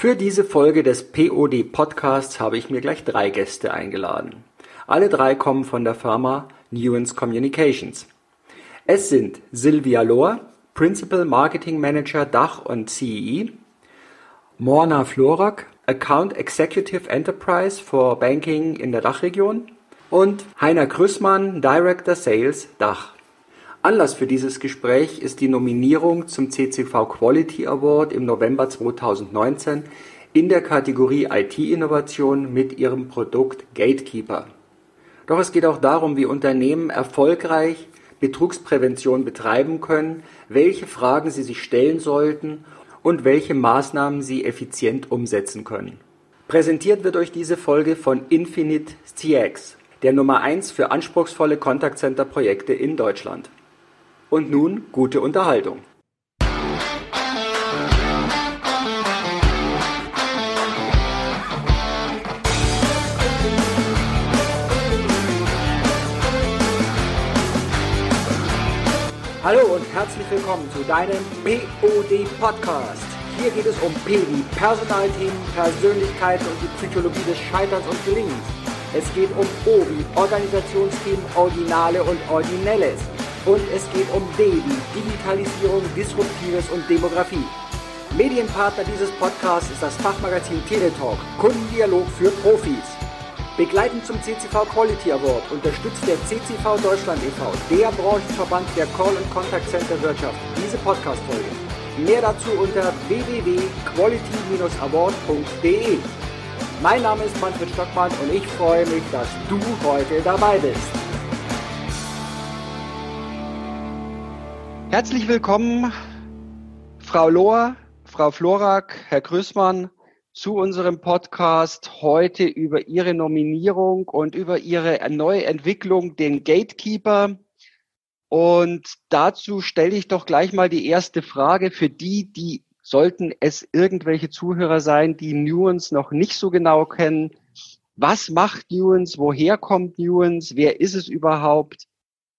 Für diese Folge des POD Podcasts habe ich mir gleich drei Gäste eingeladen. Alle drei kommen von der Firma Nuance Communications. Es sind Silvia Lohr, Principal Marketing Manager Dach und CEE, Morna Florak, Account Executive Enterprise for Banking in der Dachregion und Heiner Krüssmann, Director Sales Dach. Anlass für dieses Gespräch ist die Nominierung zum CCV Quality Award im November 2019 in der Kategorie IT-Innovation mit ihrem Produkt Gatekeeper. Doch es geht auch darum, wie Unternehmen erfolgreich Betrugsprävention betreiben können, welche Fragen sie sich stellen sollten und welche Maßnahmen sie effizient umsetzen können. Präsentiert wird euch diese Folge von Infinite CX, der Nummer 1 für anspruchsvolle Kontaktcenter-Projekte in Deutschland. Und nun gute Unterhaltung. Hallo und herzlich willkommen zu deinem POD Podcast. Hier geht es um P wie Personalthemen, Persönlichkeit und die Psychologie des Scheiterns und Gelingens. Es geht um O wie Organisationsthemen, Originale und Originelles. Und es geht um wie Digitalisierung, Disruptives und Demografie. Medienpartner dieses Podcasts ist das Fachmagazin Teletalk, Kundendialog für Profis. Begleitend zum CCV Quality Award unterstützt der CCV Deutschland e.V., der Branchenverband der Call- und Contact Center Wirtschaft, diese Podcast-Folge. Mehr dazu unter www.quality-award.de. Mein Name ist Manfred Stockmann und ich freue mich, dass du heute dabei bist. Herzlich willkommen, Frau Lohr, Frau Florak, Herr Grüßmann, zu unserem Podcast heute über Ihre Nominierung und über Ihre neue Entwicklung, den Gatekeeper. Und dazu stelle ich doch gleich mal die erste Frage für die, die sollten es irgendwelche Zuhörer sein, die Nuance noch nicht so genau kennen. Was macht Nuance? Woher kommt Nuance? Wer ist es überhaupt?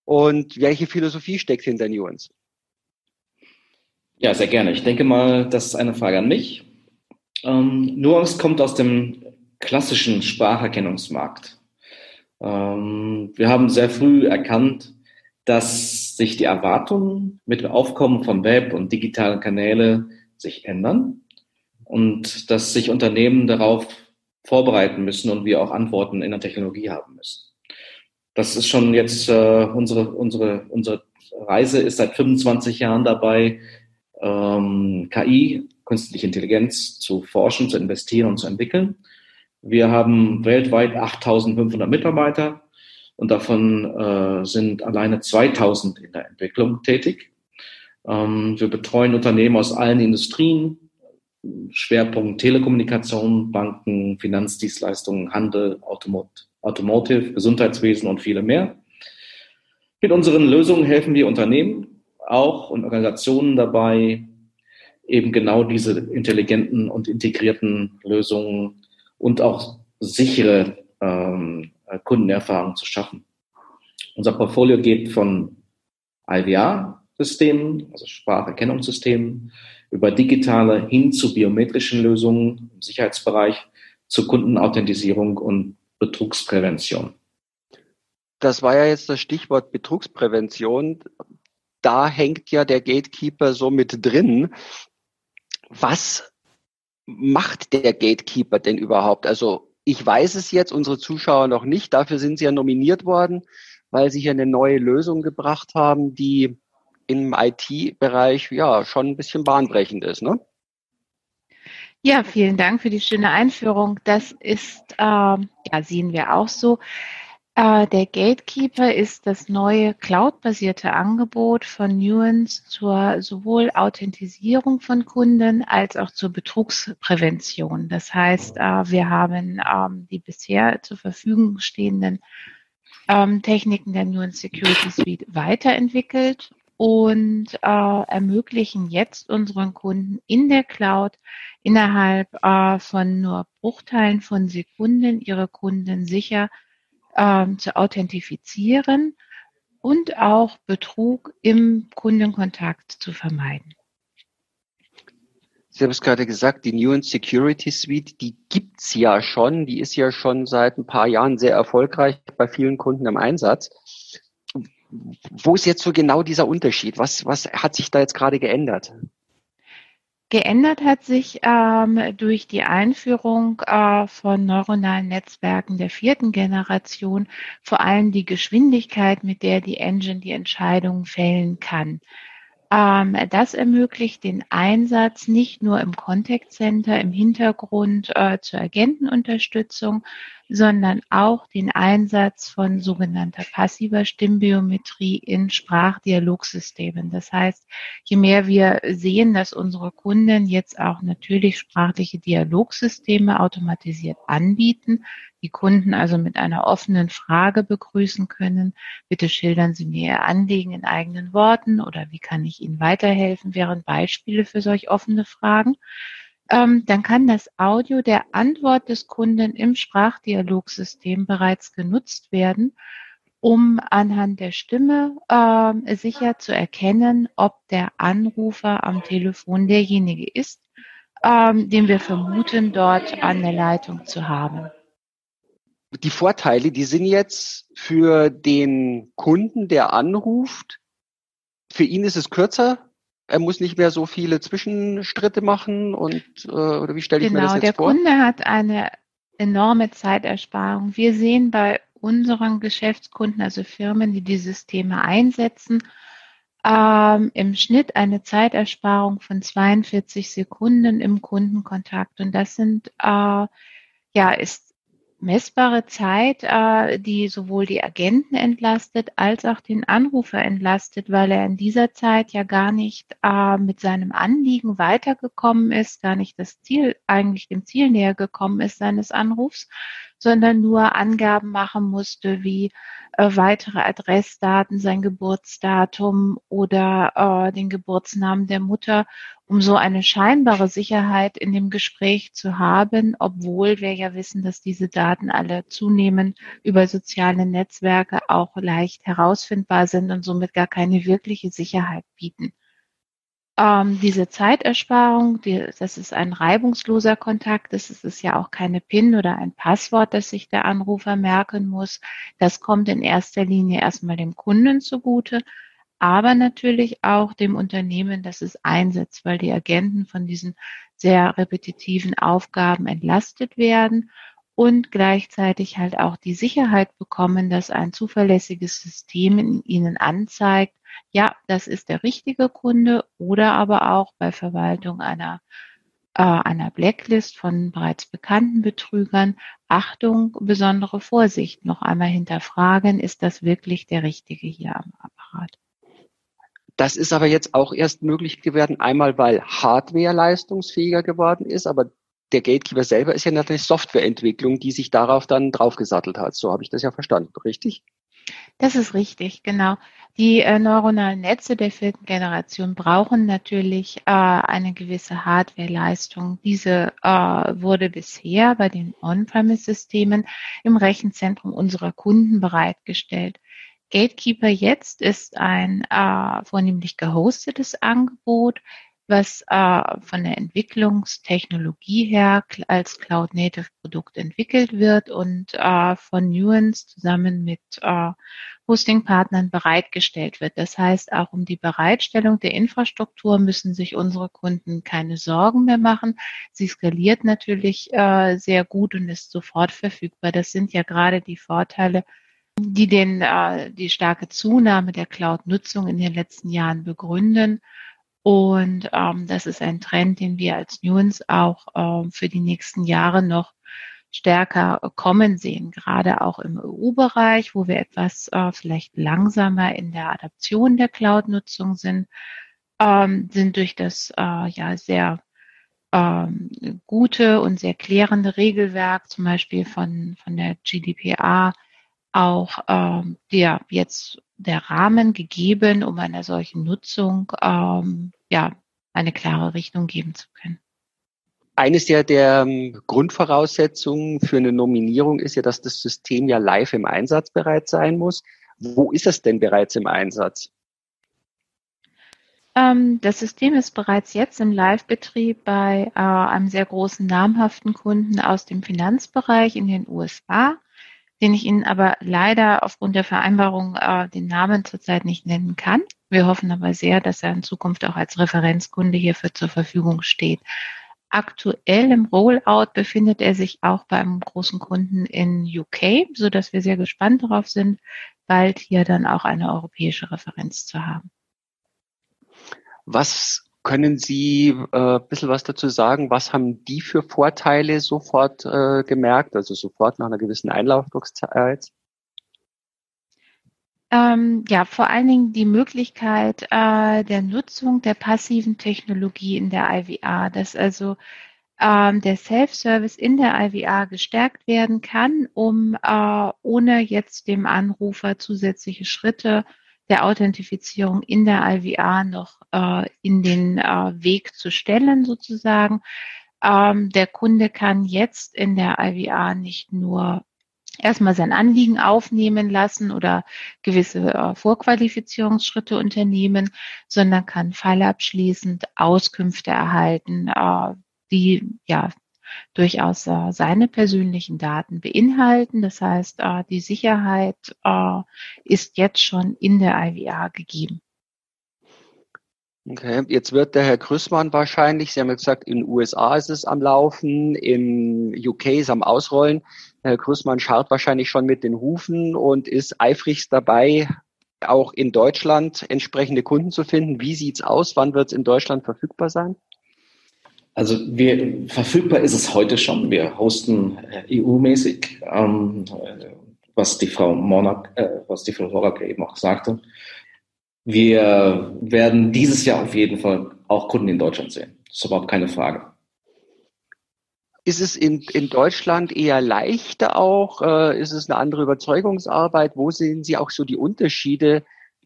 Und welche Philosophie steckt hinter Nuance? Ja, sehr gerne. Ich denke mal, das ist eine Frage an mich. Ähm, Nuance kommt aus dem klassischen Spracherkennungsmarkt. Ähm, wir haben sehr früh erkannt, dass sich die Erwartungen mit dem Aufkommen von Web und digitalen Kanäle sich ändern und dass sich Unternehmen darauf vorbereiten müssen und wir auch Antworten in der Technologie haben müssen. Das ist schon jetzt äh, unsere, unsere, unsere Reise ist seit 25 Jahren dabei, ähm, KI, künstliche Intelligenz zu forschen, zu investieren und zu entwickeln. Wir haben weltweit 8500 Mitarbeiter und davon äh, sind alleine 2000 in der Entwicklung tätig. Ähm, wir betreuen Unternehmen aus allen Industrien, Schwerpunkt Telekommunikation, Banken, Finanzdienstleistungen, Handel, Automot Automotive, Gesundheitswesen und viele mehr. Mit unseren Lösungen helfen wir Unternehmen, auch und Organisationen dabei, eben genau diese intelligenten und integrierten Lösungen und auch sichere ähm, Kundenerfahrungen zu schaffen. Unser Portfolio geht von IVR-Systemen, also Spracherkennungssystemen, über digitale hin zu biometrischen Lösungen im Sicherheitsbereich, zur Kundenauthentisierung und Betrugsprävention. Das war ja jetzt das Stichwort Betrugsprävention da hängt ja der Gatekeeper so mit drin. Was macht der Gatekeeper denn überhaupt? Also ich weiß es jetzt, unsere Zuschauer noch nicht. Dafür sind sie ja nominiert worden, weil sie hier eine neue Lösung gebracht haben, die im IT-Bereich ja schon ein bisschen bahnbrechend ist, ne? Ja, vielen Dank für die schöne Einführung. Das ist, äh, ja, sehen wir auch so. Äh, der Gatekeeper ist das neue cloud-basierte Angebot von Nuance zur sowohl Authentisierung von Kunden als auch zur Betrugsprävention. Das heißt, äh, wir haben ähm, die bisher zur Verfügung stehenden ähm, Techniken der Nuance Security Suite weiterentwickelt und äh, ermöglichen jetzt unseren Kunden in der Cloud innerhalb von nur Bruchteilen von Sekunden ihre Kunden sicher ähm, zu authentifizieren und auch Betrug im Kundenkontakt zu vermeiden. Sie haben es gerade gesagt, die Nuance Security Suite, die gibt's ja schon, die ist ja schon seit ein paar Jahren sehr erfolgreich bei vielen Kunden im Einsatz. Wo ist jetzt so genau dieser Unterschied? Was, was hat sich da jetzt gerade geändert? Geändert hat sich ähm, durch die Einführung äh, von neuronalen Netzwerken der vierten Generation vor allem die Geschwindigkeit, mit der die Engine die Entscheidungen fällen kann. Ähm, das ermöglicht den Einsatz nicht nur im Contact Center im Hintergrund äh, zur Agentenunterstützung, sondern auch den Einsatz von sogenannter passiver Stimmbiometrie in Sprachdialogsystemen. Das heißt, je mehr wir sehen, dass unsere Kunden jetzt auch natürlich sprachliche Dialogsysteme automatisiert anbieten, die Kunden also mit einer offenen Frage begrüßen können. Bitte schildern Sie mir Ihr Anliegen in eigenen Worten oder wie kann ich Ihnen weiterhelfen, wären Beispiele für solch offene Fragen. Ähm, dann kann das Audio der Antwort des Kunden im Sprachdialogsystem bereits genutzt werden, um anhand der Stimme äh, sicher zu erkennen, ob der Anrufer am Telefon derjenige ist, ähm, den wir vermuten, dort an der Leitung zu haben die Vorteile, die sind jetzt für den Kunden, der anruft, für ihn ist es kürzer. Er muss nicht mehr so viele Zwischenstritte machen und äh, oder wie stelle ich genau, mir das jetzt vor? Genau, der Kunde hat eine enorme Zeitersparung. Wir sehen bei unseren Geschäftskunden, also Firmen, die die Systeme einsetzen, ähm, im Schnitt eine Zeitersparung von 42 Sekunden im Kundenkontakt. Und das sind äh, ja ist messbare Zeit, äh, die sowohl die Agenten entlastet als auch den Anrufer entlastet, weil er in dieser Zeit ja gar nicht äh, mit seinem Anliegen weitergekommen ist, gar nicht das Ziel, eigentlich dem Ziel näher gekommen ist seines Anrufs, sondern nur Angaben machen musste wie äh, weitere Adressdaten, sein Geburtsdatum oder den Geburtsnamen der Mutter, um so eine scheinbare Sicherheit in dem Gespräch zu haben, obwohl wir ja wissen, dass diese Daten alle zunehmend über soziale Netzwerke auch leicht herausfindbar sind und somit gar keine wirkliche Sicherheit bieten. Ähm, diese Zeitersparung, die, das ist ein reibungsloser Kontakt, das ist, ist ja auch keine PIN oder ein Passwort, das sich der Anrufer merken muss. Das kommt in erster Linie erstmal dem Kunden zugute, aber natürlich auch dem Unternehmen, das es einsetzt, weil die Agenten von diesen sehr repetitiven Aufgaben entlastet werden und gleichzeitig halt auch die Sicherheit bekommen, dass ein zuverlässiges System ihnen anzeigt, ja, das ist der richtige Kunde oder aber auch bei Verwaltung einer äh, einer Blacklist von bereits bekannten Betrügern. Achtung, besondere Vorsicht. Noch einmal hinterfragen, ist das wirklich der Richtige hier am Apparat? Das ist aber jetzt auch erst möglich geworden, einmal weil Hardware leistungsfähiger geworden ist, aber der Gatekeeper selber ist ja natürlich Softwareentwicklung, die sich darauf dann draufgesattelt hat. So habe ich das ja verstanden, richtig? Das ist richtig, genau. Die äh, neuronalen Netze der vierten Generation brauchen natürlich äh, eine gewisse Hardwareleistung. Diese äh, wurde bisher bei den On-Premise-Systemen im Rechenzentrum unserer Kunden bereitgestellt. Gatekeeper jetzt ist ein äh, vornehmlich gehostetes Angebot, was äh, von der Entwicklungstechnologie her als Cloud-Native-Produkt entwickelt wird und äh, von Nuance zusammen mit äh, Hosting-Partnern bereitgestellt wird. Das heißt, auch um die Bereitstellung der Infrastruktur müssen sich unsere Kunden keine Sorgen mehr machen. Sie skaliert natürlich äh, sehr gut und ist sofort verfügbar. Das sind ja gerade die Vorteile, die den, äh, die starke Zunahme der Cloud-Nutzung in den letzten Jahren begründen. Und ähm, das ist ein Trend, den wir als Nuance auch ähm, für die nächsten Jahre noch stärker kommen sehen, gerade auch im EU-Bereich, wo wir etwas äh, vielleicht langsamer in der Adaption der Cloud-Nutzung sind, ähm, sind durch das äh, ja sehr ähm, gute und sehr klärende Regelwerk, zum Beispiel von, von der GDPR, auch ähm, der jetzt der Rahmen gegeben, um einer solchen Nutzung ähm, ja eine klare Richtung geben zu können. Eines der, der ähm, Grundvoraussetzungen für eine Nominierung ist ja, dass das System ja live im Einsatz bereit sein muss. Wo ist es denn bereits im Einsatz? Ähm, das System ist bereits jetzt im Live-Betrieb bei äh, einem sehr großen namhaften Kunden aus dem Finanzbereich in den USA, den ich Ihnen aber leider aufgrund der Vereinbarung äh, den Namen zurzeit nicht nennen kann. Wir hoffen aber sehr, dass er in Zukunft auch als Referenzkunde hierfür zur Verfügung steht. Aktuell im Rollout befindet er sich auch beim großen Kunden in UK, so dass wir sehr gespannt darauf sind, bald hier dann auch eine europäische Referenz zu haben. Was können Sie äh, ein bisschen was dazu sagen? Was haben die für Vorteile sofort äh, gemerkt, also sofort nach einer gewissen Einlaufzeit? Ähm, ja, vor allen Dingen die Möglichkeit äh, der Nutzung der passiven Technologie in der IVA, dass also ähm, der Self-Service in der IVA gestärkt werden kann, um äh, ohne jetzt dem Anrufer zusätzliche Schritte der Authentifizierung in der IVA noch äh, in den äh, Weg zu stellen, sozusagen. Ähm, der Kunde kann jetzt in der IVA nicht nur erstmal sein Anliegen aufnehmen lassen oder gewisse äh, Vorqualifizierungsschritte unternehmen, sondern kann fallabschließend Auskünfte erhalten, äh, die ja durchaus äh, seine persönlichen Daten beinhalten. Das heißt, äh, die Sicherheit äh, ist jetzt schon in der IVR gegeben. Okay, jetzt wird der Herr Grüßmann wahrscheinlich, Sie haben ja gesagt, in den USA ist es am Laufen, in UK ist es am Ausrollen. Herr Grüßmann schaut wahrscheinlich schon mit den Hufen und ist eifrigst dabei, auch in Deutschland entsprechende Kunden zu finden. Wie sieht's aus? Wann wird es in Deutschland verfügbar sein? Also wir, verfügbar ist es heute schon. Wir hosten äh, EU-mäßig, ähm, was die Frau Monarch, äh, was die Frau Horak eben auch sagte. Wir werden dieses Jahr auf jeden Fall auch Kunden in Deutschland sehen. Das ist überhaupt keine Frage. Ist es in, in Deutschland eher leichter auch? Äh, ist es eine andere Überzeugungsarbeit? Wo sehen Sie auch so die Unterschiede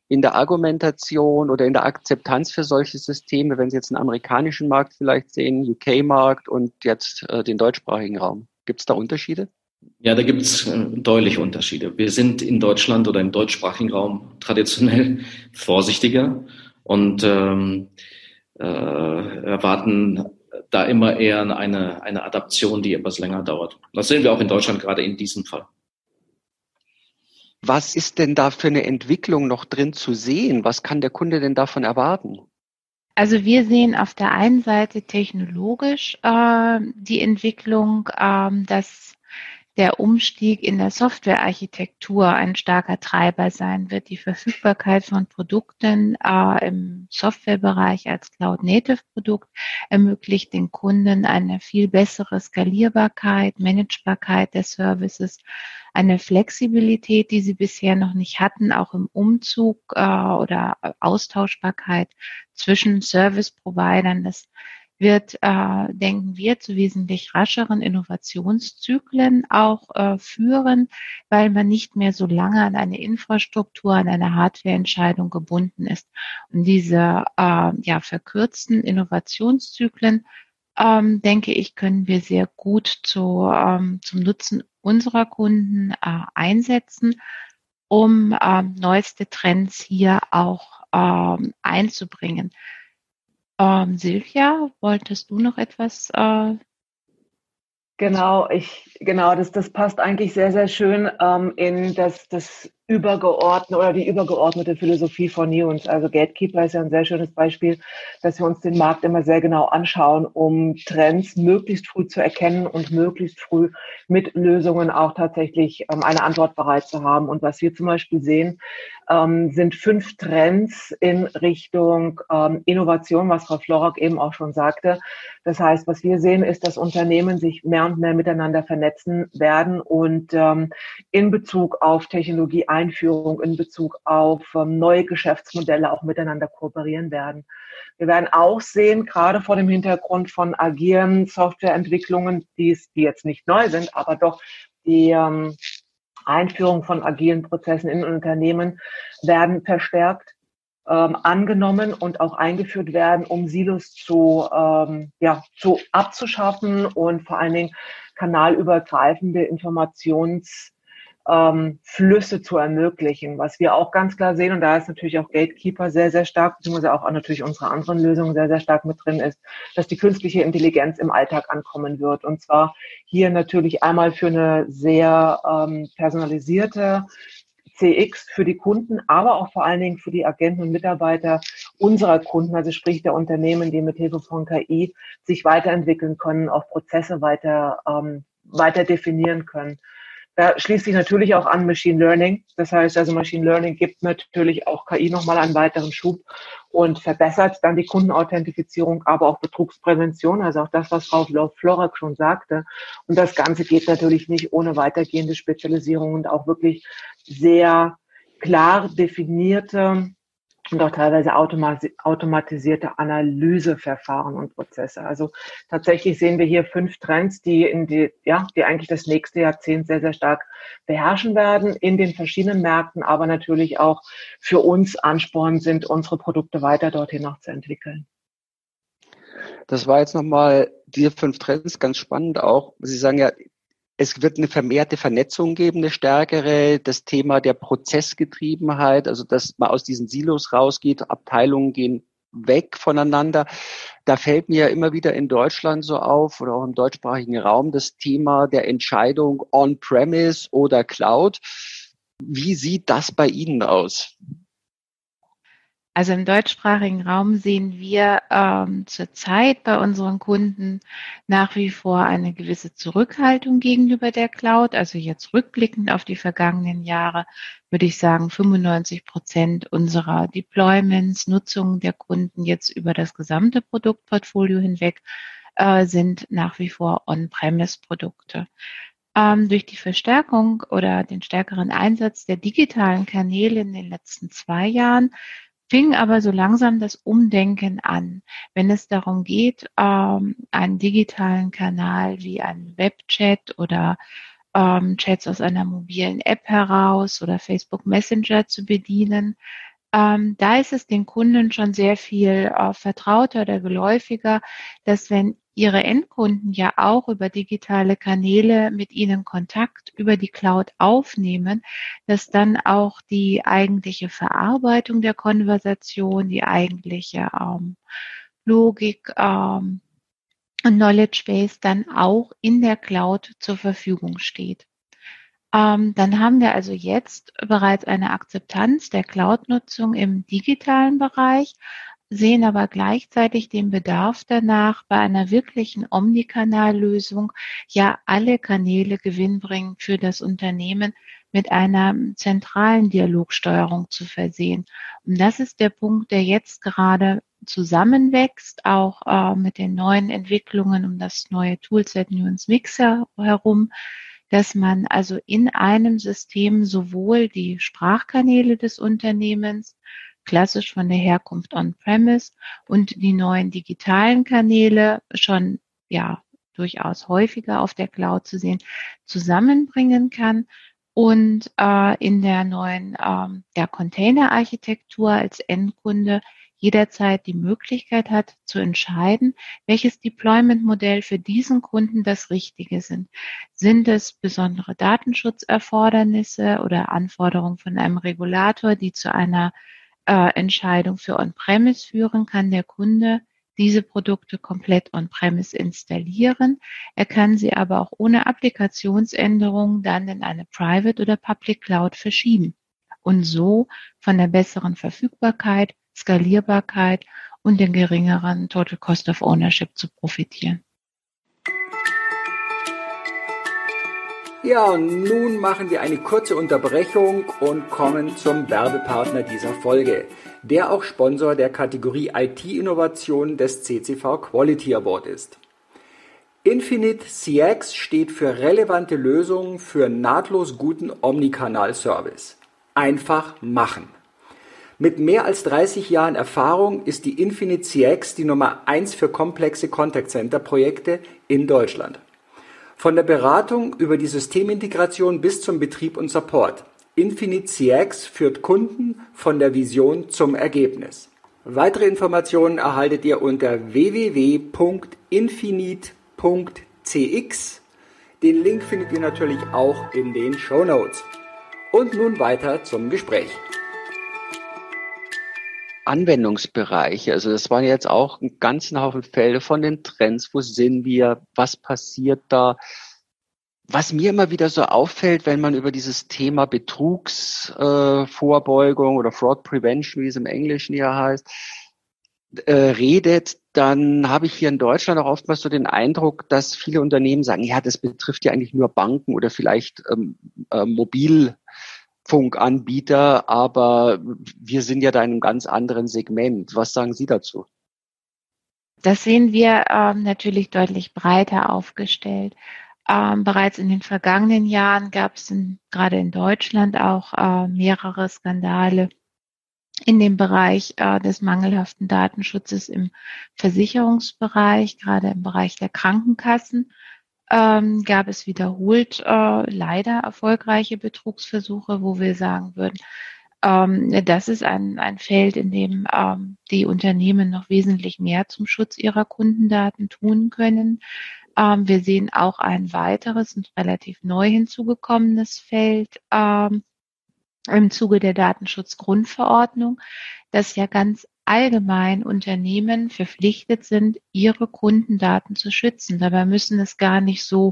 in der Argumentation oder in der Akzeptanz für solche Systeme, wenn Sie jetzt einen amerikanischen Markt vielleicht sehen, UK-Markt und jetzt äh, den deutschsprachigen Raum? Gibt es da Unterschiede? Ja, da gibt es äh, deutliche Unterschiede. Wir sind in Deutschland oder im deutschsprachigen Raum traditionell vorsichtiger und ähm, äh, erwarten da immer eher eine, eine Adaption, die etwas länger dauert. Das sehen wir auch in Deutschland gerade in diesem Fall. Was ist denn da für eine Entwicklung noch drin zu sehen? Was kann der Kunde denn davon erwarten? Also wir sehen auf der einen Seite technologisch äh, die Entwicklung, äh, dass der Umstieg in der Softwarearchitektur ein starker Treiber sein wird. Die Verfügbarkeit von Produkten äh, im Softwarebereich als Cloud-Native-Produkt ermöglicht den Kunden eine viel bessere Skalierbarkeit, Managebarkeit der Services, eine Flexibilität, die sie bisher noch nicht hatten, auch im Umzug äh, oder Austauschbarkeit zwischen Service-Providern. Das wird, äh, denken wir, zu wesentlich rascheren Innovationszyklen auch äh, führen, weil man nicht mehr so lange an eine Infrastruktur, an eine Hardwareentscheidung gebunden ist. Und diese äh, ja, verkürzten Innovationszyklen, ähm, denke ich, können wir sehr gut zu, ähm, zum Nutzen unserer Kunden äh, einsetzen, um äh, neueste Trends hier auch äh, einzubringen. Ähm, Silvia, wolltest du noch etwas? Äh genau, ich, genau, das, das passt eigentlich sehr, sehr schön ähm, in das, das übergeordnete oder die übergeordnete Philosophie von Nuance. Also Gatekeeper ist ja ein sehr schönes Beispiel, dass wir uns den Markt immer sehr genau anschauen, um Trends möglichst früh zu erkennen und möglichst früh mit Lösungen auch tatsächlich ähm, eine Antwort bereit zu haben. Und was wir zum Beispiel sehen, ähm, sind fünf Trends in Richtung ähm, Innovation, was Frau Florak eben auch schon sagte. Das heißt, was wir sehen, ist, dass Unternehmen sich mehr und mehr miteinander vernetzen werden und in Bezug auf Technologie Einführung in Bezug auf ähm, neue Geschäftsmodelle auch miteinander kooperieren werden. Wir werden auch sehen, gerade vor dem Hintergrund von agilen Softwareentwicklungen, die, jetzt nicht neu sind, aber doch die ähm, Einführung von agilen Prozessen in Unternehmen werden verstärkt ähm, angenommen und auch eingeführt werden, um Silos zu, ähm, ja, zu abzuschaffen und vor allen Dingen kanalübergreifende Informations ähm, Flüsse zu ermöglichen. Was wir auch ganz klar sehen, und da ist natürlich auch Gatekeeper sehr, sehr stark, beziehungsweise auch natürlich unsere anderen Lösungen sehr, sehr stark mit drin ist, dass die künstliche Intelligenz im Alltag ankommen wird. Und zwar hier natürlich einmal für eine sehr ähm, personalisierte CX für die Kunden, aber auch vor allen Dingen für die Agenten und Mitarbeiter unserer Kunden, also sprich der Unternehmen, die mit Hilfe von KI sich weiterentwickeln können, auch Prozesse weiter, ähm, weiter definieren können. Da schließt sich natürlich auch an Machine Learning. Das heißt also, Machine Learning gibt natürlich auch KI nochmal einen weiteren Schub und verbessert dann die Kundenauthentifizierung, aber auch Betrugsprävention, also auch das, was Frau Florak schon sagte. Und das Ganze geht natürlich nicht ohne weitergehende Spezialisierung und auch wirklich sehr klar definierte und auch teilweise automatisierte Analyseverfahren und Prozesse. Also tatsächlich sehen wir hier fünf Trends, die in die, ja, die eigentlich das nächste Jahrzehnt sehr, sehr stark beherrschen werden in den verschiedenen Märkten, aber natürlich auch für uns Ansporn sind, unsere Produkte weiter dorthin noch zu entwickeln. Das war jetzt nochmal diese fünf Trends ganz spannend auch. Sie sagen ja, es wird eine vermehrte Vernetzung geben, eine stärkere, das Thema der Prozessgetriebenheit, also dass man aus diesen Silos rausgeht, Abteilungen gehen weg voneinander. Da fällt mir ja immer wieder in Deutschland so auf oder auch im deutschsprachigen Raum das Thema der Entscheidung on-premise oder Cloud. Wie sieht das bei Ihnen aus? Also im deutschsprachigen Raum sehen wir ähm, zurzeit bei unseren Kunden nach wie vor eine gewisse Zurückhaltung gegenüber der Cloud. Also jetzt rückblickend auf die vergangenen Jahre würde ich sagen, 95 Prozent unserer Deployments, Nutzungen der Kunden jetzt über das gesamte Produktportfolio hinweg äh, sind nach wie vor On-Premise-Produkte. Ähm, durch die Verstärkung oder den stärkeren Einsatz der digitalen Kanäle in den letzten zwei Jahren fing aber so langsam das Umdenken an, wenn es darum geht, ähm, einen digitalen Kanal wie einen Webchat oder ähm, Chats aus einer mobilen App heraus oder Facebook Messenger zu bedienen. Ähm, da ist es den Kunden schon sehr viel äh, vertrauter oder geläufiger, dass wenn ihre Endkunden ja auch über digitale Kanäle mit ihnen Kontakt über die Cloud aufnehmen, dass dann auch die eigentliche Verarbeitung der Konversation, die eigentliche ähm, Logik ähm, und Knowledge Base dann auch in der Cloud zur Verfügung steht. Ähm, dann haben wir also jetzt bereits eine Akzeptanz der Cloud-Nutzung im digitalen Bereich, sehen aber gleichzeitig den Bedarf danach, bei einer wirklichen Omnikanallösung ja alle Kanäle gewinnbringend für das Unternehmen mit einer zentralen Dialogsteuerung zu versehen. Und das ist der Punkt, der jetzt gerade zusammenwächst, auch äh, mit den neuen Entwicklungen um das neue Toolset Nuance Mixer herum, dass man also in einem System sowohl die Sprachkanäle des Unternehmens klassisch von der Herkunft on-premise und die neuen digitalen Kanäle schon ja durchaus häufiger auf der Cloud zu sehen, zusammenbringen kann und äh, in der neuen ähm, der Container-Architektur als Endkunde jederzeit die Möglichkeit hat zu entscheiden, welches Deployment-Modell für diesen Kunden das richtige sind. Sind es besondere Datenschutzerfordernisse oder Anforderungen von einem Regulator, die zu einer äh, Entscheidung für On-Premise führen, kann der Kunde diese Produkte komplett on-premise installieren. Er kann sie aber auch ohne Applikationsänderungen dann in eine Private oder Public Cloud verschieben und so von der besseren Verfügbarkeit, Skalierbarkeit und den geringeren Total Cost of Ownership zu profitieren. Ja, und nun machen wir eine kurze Unterbrechung und kommen zum Werbepartner dieser Folge, der auch Sponsor der Kategorie IT-Innovation des CCV Quality Award ist. Infinite CX steht für relevante Lösungen für nahtlos guten Omnikanal-Service. Einfach machen. Mit mehr als 30 Jahren Erfahrung ist die Infinite CX die Nummer 1 für komplexe Contact Center Projekte in Deutschland. Von der Beratung über die Systemintegration bis zum Betrieb und Support. Infinite CX führt Kunden von der Vision zum Ergebnis. Weitere Informationen erhaltet ihr unter www.infinite.cx. Den Link findet ihr natürlich auch in den Show Notes. Und nun weiter zum Gespräch. Anwendungsbereiche, also das waren jetzt auch ein ganzen Haufen Fälle von den Trends, wo sind wir, was passiert da. Was mir immer wieder so auffällt, wenn man über dieses Thema Betrugsvorbeugung äh, oder Fraud Prevention, wie es im Englischen ja heißt, äh, redet, dann habe ich hier in Deutschland auch oftmals so den Eindruck, dass viele Unternehmen sagen, ja, das betrifft ja eigentlich nur Banken oder vielleicht ähm, äh, Mobilfunkanbieter, aber wir sind ja da in einem ganz anderen Segment. Was sagen Sie dazu? Das sehen wir ähm, natürlich deutlich breiter aufgestellt. Ähm, bereits in den vergangenen Jahren gab es gerade in Deutschland auch äh, mehrere Skandale in dem Bereich äh, des mangelhaften Datenschutzes im Versicherungsbereich, gerade im Bereich der Krankenkassen, ähm, gab es wiederholt äh, leider erfolgreiche Betrugsversuche, wo wir sagen würden, ähm, das ist ein, ein Feld, in dem ähm, die Unternehmen noch wesentlich mehr zum Schutz ihrer Kundendaten tun können. Ähm, wir sehen auch ein weiteres und relativ neu hinzugekommenes Feld, ähm, im Zuge der Datenschutzgrundverordnung, dass ja ganz allgemein Unternehmen verpflichtet sind, ihre Kundendaten zu schützen. Dabei müssen es gar nicht so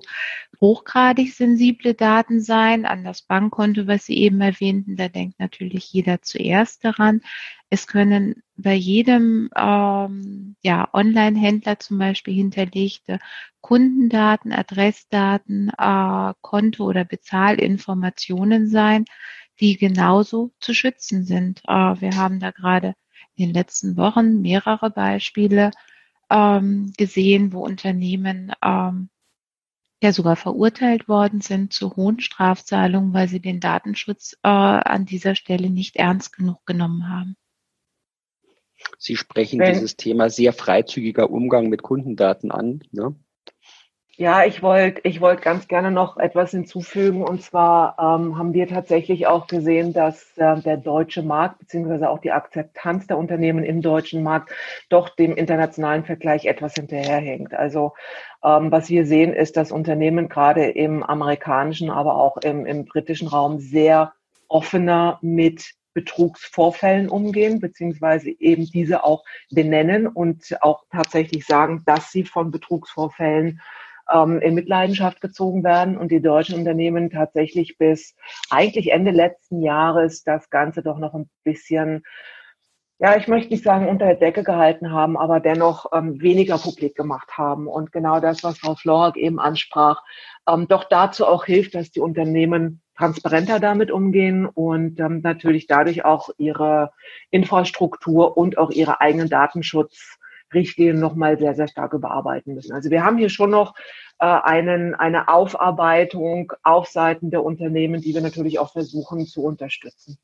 hochgradig sensible Daten sein. An das Bankkonto, was Sie eben erwähnten, da denkt natürlich jeder zuerst daran. Es können bei jedem ähm, ja, Online-Händler zum Beispiel hinterlegte Kundendaten, Adressdaten, äh, Konto- oder Bezahlinformationen sein die genauso zu schützen sind. Äh, wir haben da gerade in den letzten Wochen mehrere Beispiele ähm, gesehen, wo Unternehmen ähm, ja sogar verurteilt worden sind zu hohen Strafzahlungen, weil sie den Datenschutz äh, an dieser Stelle nicht ernst genug genommen haben. Sie sprechen Wenn, dieses Thema sehr freizügiger Umgang mit Kundendaten an. Ne? Ja, ich wollte ich wollt ganz gerne noch etwas hinzufügen. Und zwar ähm, haben wir tatsächlich auch gesehen, dass äh, der deutsche Markt beziehungsweise auch die Akzeptanz der Unternehmen im deutschen Markt doch dem internationalen Vergleich etwas hinterherhängt. Also ähm, was wir sehen, ist, dass Unternehmen gerade im amerikanischen, aber auch im, im britischen Raum sehr offener mit Betrugsvorfällen umgehen, beziehungsweise eben diese auch benennen und auch tatsächlich sagen, dass sie von Betrugsvorfällen ähm, in Mitleidenschaft gezogen werden und die deutschen Unternehmen tatsächlich bis eigentlich Ende letzten Jahres das Ganze doch noch ein bisschen ja, ich möchte nicht sagen unter der Decke gehalten haben, aber dennoch ähm, weniger publik gemacht haben. Und genau das, was Frau Florak eben ansprach, ähm, doch dazu auch hilft, dass die Unternehmen transparenter damit umgehen und ähm, natürlich dadurch auch ihre Infrastruktur und auch ihre eigenen Datenschutz Richtlinien nochmal sehr, sehr stark überarbeiten müssen. Also wir haben hier schon noch äh, einen, eine Aufarbeitung auf Seiten der Unternehmen, die wir natürlich auch versuchen zu unterstützen.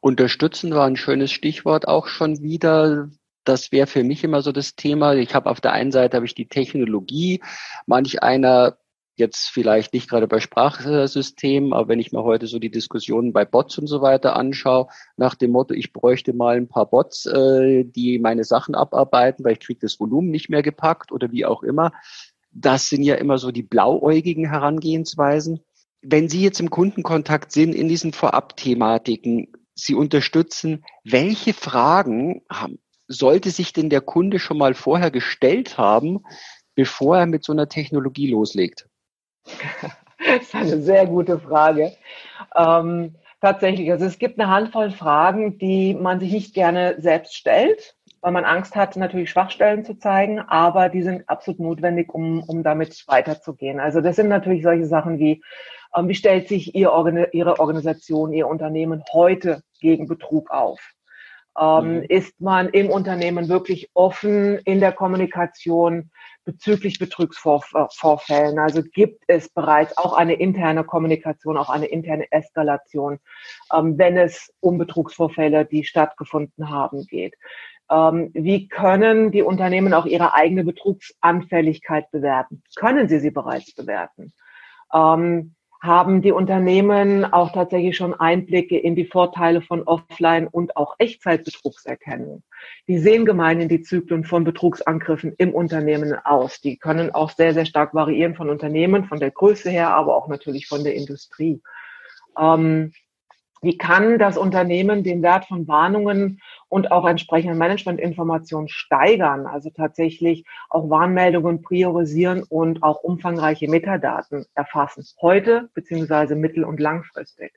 Unterstützen war ein schönes Stichwort auch schon wieder. Das wäre für mich immer so das Thema. Ich habe auf der einen Seite habe ich die Technologie. Manch einer jetzt vielleicht nicht gerade bei Sprachsystemen, aber wenn ich mir heute so die Diskussionen bei Bots und so weiter anschaue, nach dem Motto, ich bräuchte mal ein paar Bots, äh, die meine Sachen abarbeiten, weil ich kriege das Volumen nicht mehr gepackt oder wie auch immer. Das sind ja immer so die blauäugigen Herangehensweisen. Wenn Sie jetzt im Kundenkontakt sind, in diesen Vorab-Thematiken, Sie unterstützen, welche Fragen haben, sollte sich denn der Kunde schon mal vorher gestellt haben, bevor er mit so einer Technologie loslegt? Das ist eine sehr gute Frage. Ähm, tatsächlich, also es gibt eine Handvoll Fragen, die man sich nicht gerne selbst stellt, weil man Angst hat, natürlich Schwachstellen zu zeigen, aber die sind absolut notwendig, um, um damit weiterzugehen. Also das sind natürlich solche Sachen wie, ähm, wie stellt sich ihr Organ Ihre Organisation, Ihr Unternehmen heute gegen Betrug auf? Ähm, mhm. Ist man im Unternehmen wirklich offen in der Kommunikation? bezüglich Betrugsvorfällen. Also gibt es bereits auch eine interne Kommunikation, auch eine interne Eskalation, ähm, wenn es um Betrugsvorfälle, die stattgefunden haben, geht. Ähm, wie können die Unternehmen auch ihre eigene Betrugsanfälligkeit bewerten? Können sie sie bereits bewerten? Ähm, haben die Unternehmen auch tatsächlich schon Einblicke in die Vorteile von Offline- und auch Echtzeitbetrugserkennung. Die sehen gemeinhin die Zyklen von Betrugsangriffen im Unternehmen aus. Die können auch sehr, sehr stark variieren von Unternehmen, von der Größe her, aber auch natürlich von der Industrie. Ähm, wie kann das Unternehmen den Wert von Warnungen und auch entsprechende Managementinformationen steigern? Also tatsächlich auch Warnmeldungen priorisieren und auch umfangreiche Metadaten erfassen. Heute beziehungsweise mittel- und langfristig.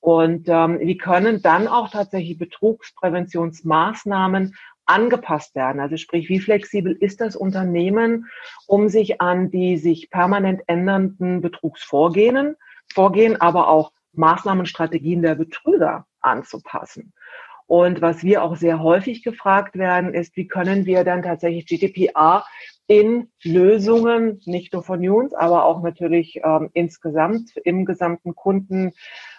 Und ähm, wie können dann auch tatsächlich Betrugspräventionsmaßnahmen angepasst werden? Also sprich, wie flexibel ist das Unternehmen, um sich an die sich permanent ändernden Betrugsvorgehen, Vorgehen, aber auch Maßnahmen, Strategien der Betrüger anzupassen. Und was wir auch sehr häufig gefragt werden, ist, wie können wir dann tatsächlich GDPR in Lösungen, nicht nur von uns, aber auch natürlich ähm, insgesamt im gesamten Kunden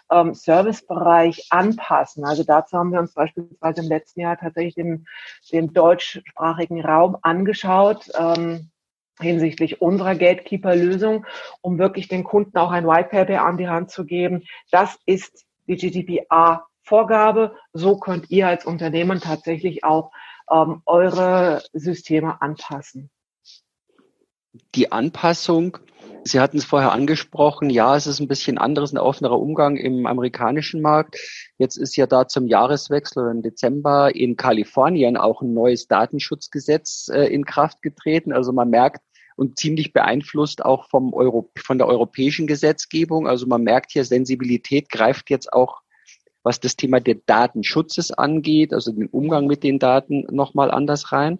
ähm, Servicebereich anpassen. Also dazu haben wir uns beispielsweise im letzten Jahr tatsächlich den, den deutschsprachigen Raum angeschaut. Ähm, hinsichtlich unserer Gatekeeper-Lösung, um wirklich den Kunden auch ein White Paper an die Hand zu geben. Das ist die GDPR-Vorgabe. So könnt ihr als Unternehmen tatsächlich auch ähm, eure Systeme anpassen. Die Anpassung, Sie hatten es vorher angesprochen, ja, es ist ein bisschen anderes, ein offenerer Umgang im amerikanischen Markt. Jetzt ist ja da zum Jahreswechsel im Dezember in Kalifornien auch ein neues Datenschutzgesetz äh, in Kraft getreten. Also man merkt, und ziemlich beeinflusst auch vom Euro, von der europäischen Gesetzgebung. Also man merkt hier, Sensibilität greift jetzt auch, was das Thema der Datenschutzes angeht, also den Umgang mit den Daten nochmal anders rein.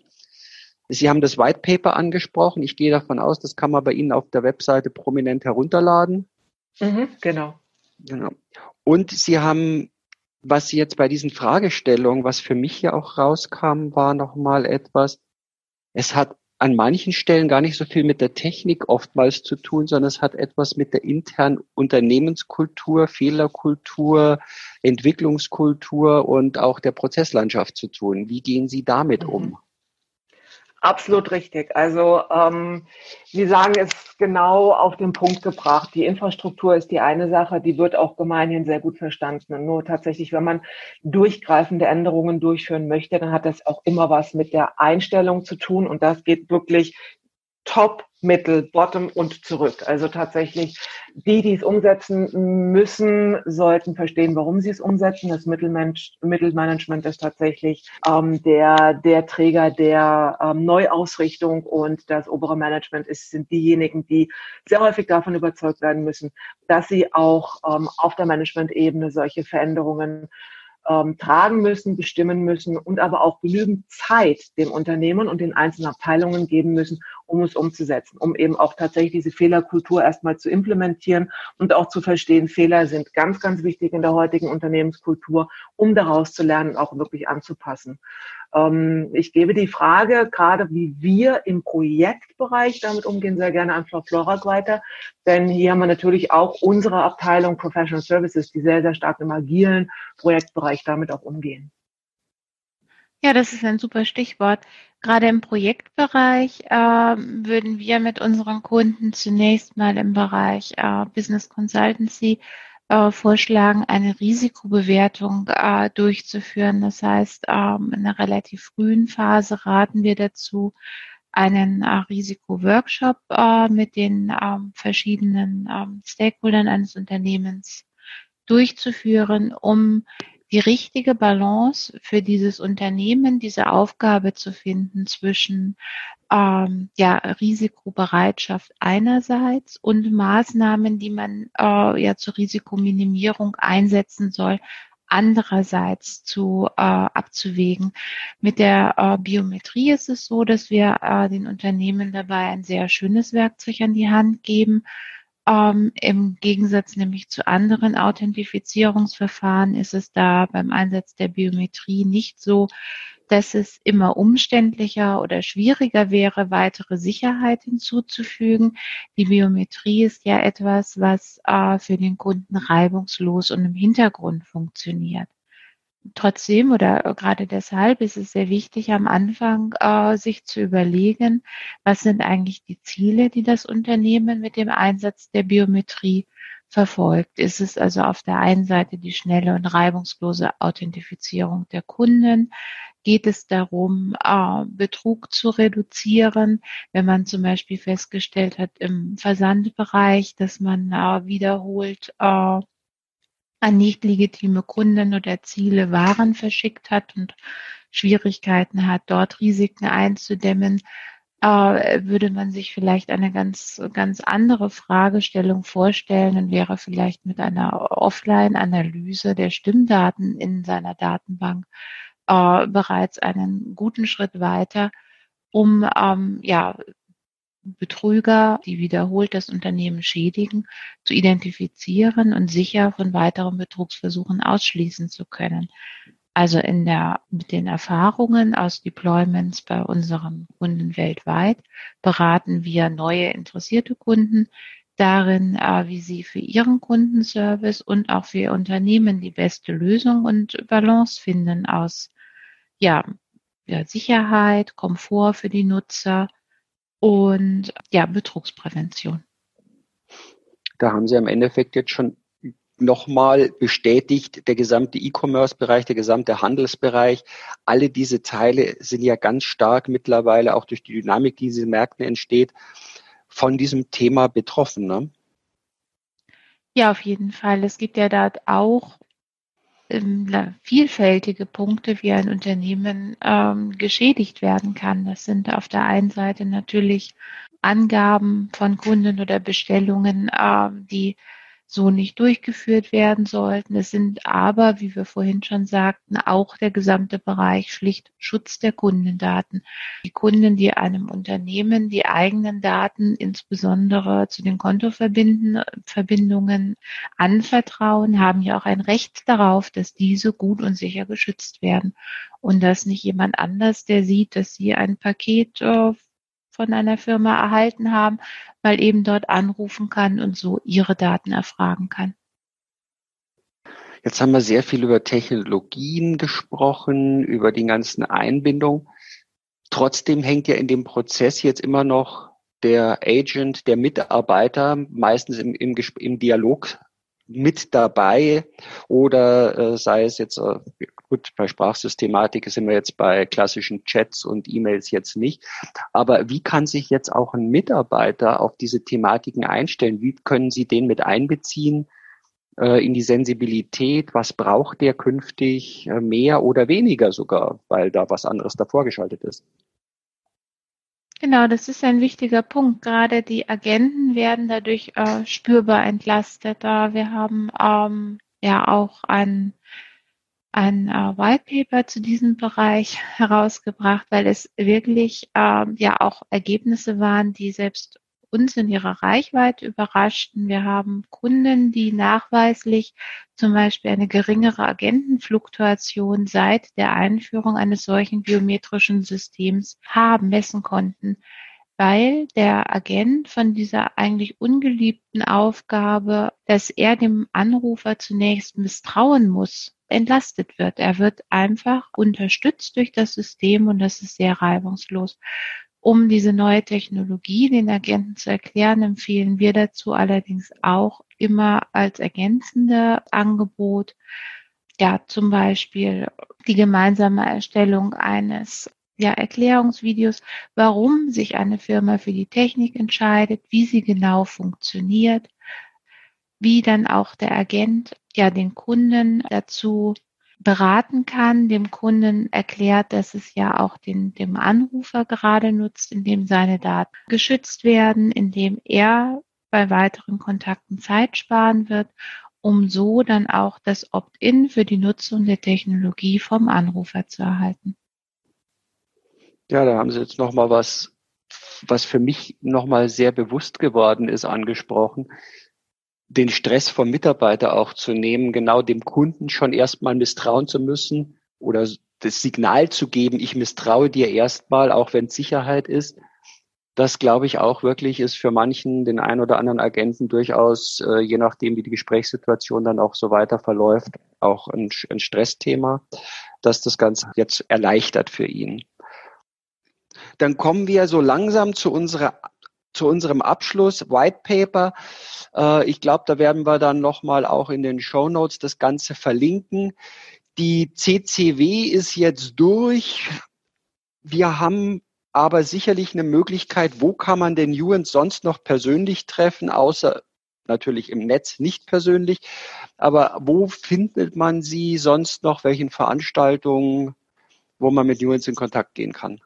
Sie haben das White Paper angesprochen. Ich gehe davon aus, das kann man bei Ihnen auf der Webseite prominent herunterladen. Mhm, genau. Genau. Und Sie haben, was Sie jetzt bei diesen Fragestellungen, was für mich hier auch rauskam, war nochmal etwas, es hat an manchen Stellen gar nicht so viel mit der Technik oftmals zu tun, sondern es hat etwas mit der internen Unternehmenskultur, Fehlerkultur, Entwicklungskultur und auch der Prozesslandschaft zu tun. Wie gehen Sie damit um? Absolut richtig. Also ähm, Sie sagen es genau auf den Punkt gebracht. Die Infrastruktur ist die eine Sache, die wird auch gemeinhin sehr gut verstanden. Und nur tatsächlich, wenn man durchgreifende Änderungen durchführen möchte, dann hat das auch immer was mit der Einstellung zu tun. Und das geht wirklich top Mittel, Bottom und zurück. Also tatsächlich, die, die es umsetzen müssen, sollten verstehen, warum sie es umsetzen. Das Mittelmanagement ist tatsächlich ähm, der, der Träger der ähm, Neuausrichtung und das obere Management ist, sind diejenigen, die sehr häufig davon überzeugt werden müssen, dass sie auch ähm, auf der Management-Ebene solche Veränderungen ähm, tragen müssen, bestimmen müssen und aber auch genügend Zeit dem Unternehmen und den einzelnen Abteilungen geben müssen, um es umzusetzen, um eben auch tatsächlich diese Fehlerkultur erstmal zu implementieren und auch zu verstehen, Fehler sind ganz, ganz wichtig in der heutigen Unternehmenskultur, um daraus zu lernen und auch wirklich anzupassen. Ähm, ich gebe die Frage, gerade wie wir im Projektbereich damit umgehen, sehr gerne an Frau Florak weiter. Denn hier haben wir natürlich auch unsere Abteilung Professional Services, die sehr, sehr stark im agilen Projektbereich damit auch umgehen. Ja, das ist ein super Stichwort. Gerade im Projektbereich äh, würden wir mit unseren Kunden zunächst mal im Bereich äh, Business Consultancy äh, vorschlagen, eine Risikobewertung äh, durchzuführen. Das heißt, ähm, in einer relativ frühen Phase raten wir dazu, einen äh, Risikoworkshop äh, mit den ähm, verschiedenen ähm, Stakeholdern eines Unternehmens durchzuführen, um die richtige Balance für dieses Unternehmen, diese Aufgabe zu finden zwischen ähm, ja, Risikobereitschaft einerseits und Maßnahmen, die man äh, ja zur Risikominimierung einsetzen soll, andererseits zu äh, abzuwägen. Mit der äh, Biometrie ist es so, dass wir äh, den Unternehmen dabei ein sehr schönes Werkzeug an die Hand geben, ähm, Im Gegensatz nämlich zu anderen Authentifizierungsverfahren ist es da beim Einsatz der Biometrie nicht so, dass es immer umständlicher oder schwieriger wäre, weitere Sicherheit hinzuzufügen. Die Biometrie ist ja etwas, was äh, für den Kunden reibungslos und im Hintergrund funktioniert trotzdem oder gerade deshalb ist es sehr wichtig, am Anfang äh, sich zu überlegen, was sind eigentlich die Ziele, die das Unternehmen mit dem Einsatz der Biometrie verfolgt. Ist es also auf der einen Seite die schnelle und reibungslose Authentifizierung der Kunden? Geht es darum, äh, Betrug zu reduzieren, wenn man zum Beispiel festgestellt hat im Versandbereich, dass man äh, wiederholt äh, an nicht legitime Kunden oder Ziele Waren verschickt hat und Schwierigkeiten hat, dort Risiken einzudämmen, äh, würde man sich vielleicht eine ganz, ganz andere Fragestellung vorstellen und wäre vielleicht mit einer Offline-Analyse der Stimmdaten in seiner Datenbank äh, bereits einen guten Schritt weiter, um ähm, ja, Betrüger, die wiederholt das Unternehmen schädigen, zu identifizieren und sicher von weiteren Betrugsversuchen ausschließen zu können. Also in der, mit den Erfahrungen aus Deployments bei unseren Kunden weltweit beraten wir neue interessierte Kunden darin, äh, wie sie für ihren Kundenservice und auch für ihr Unternehmen die beste Lösung und Balance finden aus ja, ja Sicherheit, Komfort für die Nutzer, und ja, Betrugsprävention. Da haben Sie im Endeffekt jetzt schon nochmal bestätigt, der gesamte E-Commerce-Bereich, der gesamte Handelsbereich, alle diese Teile sind ja ganz stark mittlerweile auch durch die Dynamik, die in diesen Märkten entsteht, von diesem Thema betroffen. Ne? Ja, auf jeden Fall. Es gibt ja da auch vielfältige Punkte, wie ein Unternehmen ähm, geschädigt werden kann. Das sind auf der einen Seite natürlich Angaben von Kunden oder Bestellungen, äh, die so nicht durchgeführt werden sollten. Es sind aber, wie wir vorhin schon sagten, auch der gesamte Bereich schlicht Schutz der Kundendaten. Die Kunden, die einem Unternehmen die eigenen Daten insbesondere zu den Kontoverbindungen anvertrauen, haben ja auch ein Recht darauf, dass diese gut und sicher geschützt werden und dass nicht jemand anders, der sieht, dass sie ein Paket äh, von einer Firma erhalten haben, mal eben dort anrufen kann und so ihre Daten erfragen kann. Jetzt haben wir sehr viel über Technologien gesprochen, über die ganzen Einbindungen. Trotzdem hängt ja in dem Prozess jetzt immer noch der Agent, der Mitarbeiter, meistens im, im, im Dialog mit dabei oder äh, sei es jetzt, äh, gut, bei Sprachsystematik sind wir jetzt bei klassischen Chats und E-Mails jetzt nicht, aber wie kann sich jetzt auch ein Mitarbeiter auf diese Thematiken einstellen? Wie können Sie den mit einbeziehen äh, in die Sensibilität? Was braucht der künftig äh, mehr oder weniger sogar, weil da was anderes davor geschaltet ist? Genau, das ist ein wichtiger Punkt. Gerade die Agenten werden dadurch äh, spürbar entlastet. Wir haben ähm, ja auch ein, ein äh, White Paper zu diesem Bereich herausgebracht, weil es wirklich äh, ja auch Ergebnisse waren, die selbst uns in ihrer Reichweite überraschten. Wir haben Kunden, die nachweislich zum Beispiel eine geringere Agentenfluktuation seit der Einführung eines solchen biometrischen Systems haben, messen konnten, weil der Agent von dieser eigentlich ungeliebten Aufgabe, dass er dem Anrufer zunächst misstrauen muss, entlastet wird. Er wird einfach unterstützt durch das System und das ist sehr reibungslos. Um diese neue Technologie den Agenten zu erklären, empfehlen wir dazu allerdings auch immer als ergänzende Angebot, ja, zum Beispiel die gemeinsame Erstellung eines ja, Erklärungsvideos, warum sich eine Firma für die Technik entscheidet, wie sie genau funktioniert, wie dann auch der Agent ja den Kunden dazu beraten kann, dem Kunden erklärt, dass es ja auch den, dem Anrufer gerade nutzt, indem seine Daten geschützt werden, indem er bei weiteren Kontakten Zeit sparen wird, um so dann auch das Opt-in für die Nutzung der Technologie vom Anrufer zu erhalten. Ja, da haben Sie jetzt nochmal was, was für mich nochmal sehr bewusst geworden ist, angesprochen den Stress vom Mitarbeiter auch zu nehmen, genau dem Kunden schon erstmal misstrauen zu müssen oder das Signal zu geben, ich misstraue dir erstmal, auch wenn Sicherheit ist. Das glaube ich auch wirklich ist für manchen, den einen oder anderen Agenten durchaus, äh, je nachdem wie die Gesprächssituation dann auch so weiter verläuft, auch ein, ein Stressthema, dass das Ganze jetzt erleichtert für ihn. Dann kommen wir so langsam zu unserer zu unserem Abschluss White Paper. Äh, ich glaube, da werden wir dann nochmal auch in den Show Notes das Ganze verlinken. Die CCW ist jetzt durch. Wir haben aber sicherlich eine Möglichkeit, wo kann man den Nuance sonst noch persönlich treffen, außer natürlich im Netz nicht persönlich. Aber wo findet man sie sonst noch? Welchen Veranstaltungen, wo man mit Nuance in Kontakt gehen kann?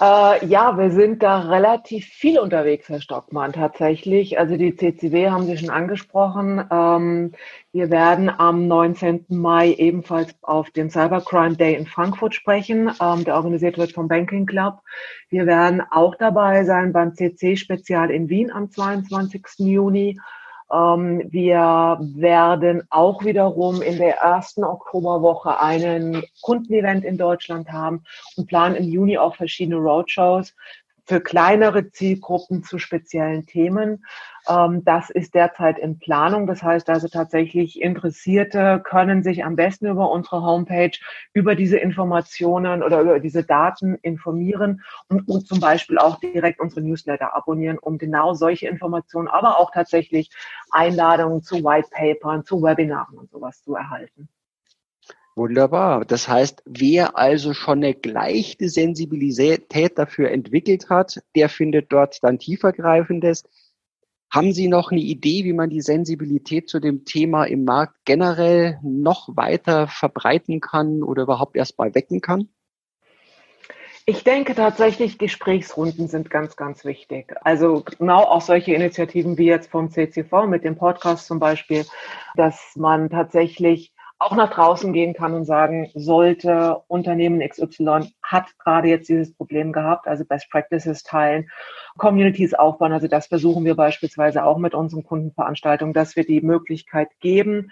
Äh, ja, wir sind da relativ viel unterwegs, Herr Stockmann, tatsächlich. Also die CCW haben Sie schon angesprochen. Ähm, wir werden am 19. Mai ebenfalls auf dem Cybercrime Day in Frankfurt sprechen, ähm, der organisiert wird vom Banking Club. Wir werden auch dabei sein beim CC-Spezial in Wien am 22. Juni. Ähm, wir werden auch wiederum in der ersten Oktoberwoche einen Kundenevent in Deutschland haben und planen im Juni auch verschiedene Roadshows für kleinere Zielgruppen zu speziellen Themen. Ähm, das ist derzeit in Planung. Das heißt also tatsächlich Interessierte können sich am besten über unsere Homepage über diese Informationen oder über diese Daten informieren und, und zum Beispiel auch direkt unsere Newsletter abonnieren, um genau solche Informationen, aber auch tatsächlich Einladungen zu White Papern, zu Webinaren und sowas zu erhalten. Wunderbar. Das heißt, wer also schon eine gleiche Sensibilität dafür entwickelt hat, der findet dort dann tiefergreifendes. Haben Sie noch eine Idee, wie man die Sensibilität zu dem Thema im Markt generell noch weiter verbreiten kann oder überhaupt erst mal wecken kann? Ich denke tatsächlich, Gesprächsrunden sind ganz, ganz wichtig. Also genau auch solche Initiativen wie jetzt vom CCV mit dem Podcast zum Beispiel, dass man tatsächlich auch nach draußen gehen kann und sagen, sollte Unternehmen XY hat gerade jetzt dieses Problem gehabt, also Best Practices teilen, Communities aufbauen. Also das versuchen wir beispielsweise auch mit unseren Kundenveranstaltungen, dass wir die Möglichkeit geben,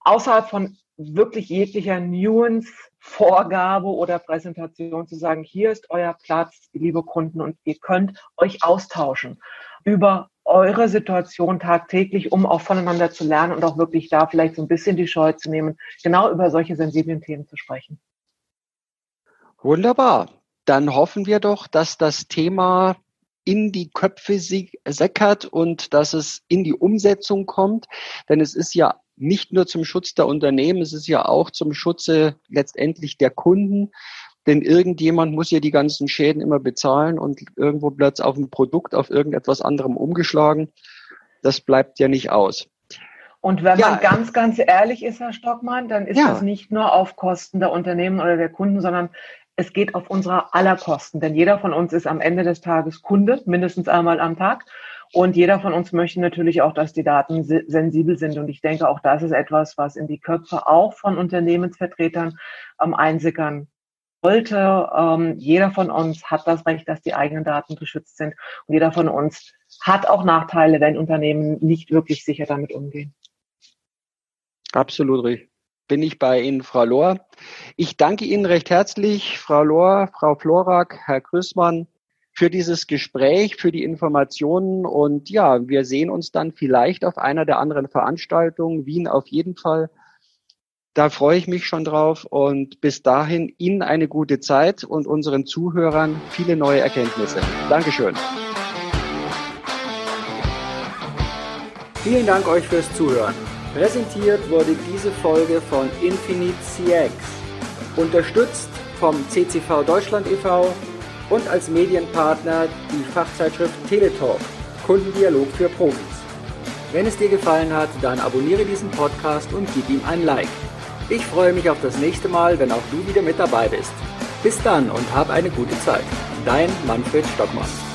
außerhalb von wirklich jeglicher Nuance Vorgabe oder Präsentation zu sagen, hier ist euer Platz, liebe Kunden, und ihr könnt euch austauschen über eure Situation tagtäglich, um auch voneinander zu lernen und auch wirklich da vielleicht so ein bisschen die Scheu zu nehmen, genau über solche sensiblen Themen zu sprechen. Wunderbar. Dann hoffen wir doch, dass das Thema in die Köpfe säckert und dass es in die Umsetzung kommt. Denn es ist ja nicht nur zum Schutz der Unternehmen, es ist ja auch zum Schutze letztendlich der Kunden. Denn irgendjemand muss ja die ganzen Schäden immer bezahlen und irgendwo bleibt auf ein Produkt, auf irgendetwas anderem umgeschlagen. Das bleibt ja nicht aus. Und wenn ja. man ganz, ganz ehrlich ist, Herr Stockmann, dann ist ja. das nicht nur auf Kosten der Unternehmen oder der Kunden, sondern es geht auf unserer aller Kosten. Denn jeder von uns ist am Ende des Tages Kunde, mindestens einmal am Tag. Und jeder von uns möchte natürlich auch, dass die Daten sensibel sind. Und ich denke, auch das ist etwas, was in die Köpfe auch von Unternehmensvertretern am Einsickern sollte. Ähm, jeder von uns hat das Recht, dass die eigenen Daten geschützt sind. Und jeder von uns hat auch Nachteile, wenn Unternehmen nicht wirklich sicher damit umgehen. Absolut richtig. Bin ich bei Ihnen, Frau Lohr. Ich danke Ihnen recht herzlich, Frau Lohr, Frau Florak, Herr Grüßmann, für dieses Gespräch, für die Informationen. Und ja, wir sehen uns dann vielleicht auf einer der anderen Veranstaltungen. Wien auf jeden Fall. Da freue ich mich schon drauf und bis dahin Ihnen eine gute Zeit und unseren Zuhörern viele neue Erkenntnisse. Dankeschön. Vielen Dank euch fürs Zuhören. Präsentiert wurde diese Folge von Infinite CX, unterstützt vom CCV Deutschland e.V. und als Medienpartner die Fachzeitschrift Teletalk, Kundendialog für Profis. Wenn es dir gefallen hat, dann abonniere diesen Podcast und gib ihm ein Like. Ich freue mich auf das nächste Mal, wenn auch du wieder mit dabei bist. Bis dann und hab eine gute Zeit. Dein Manfred Stockmann.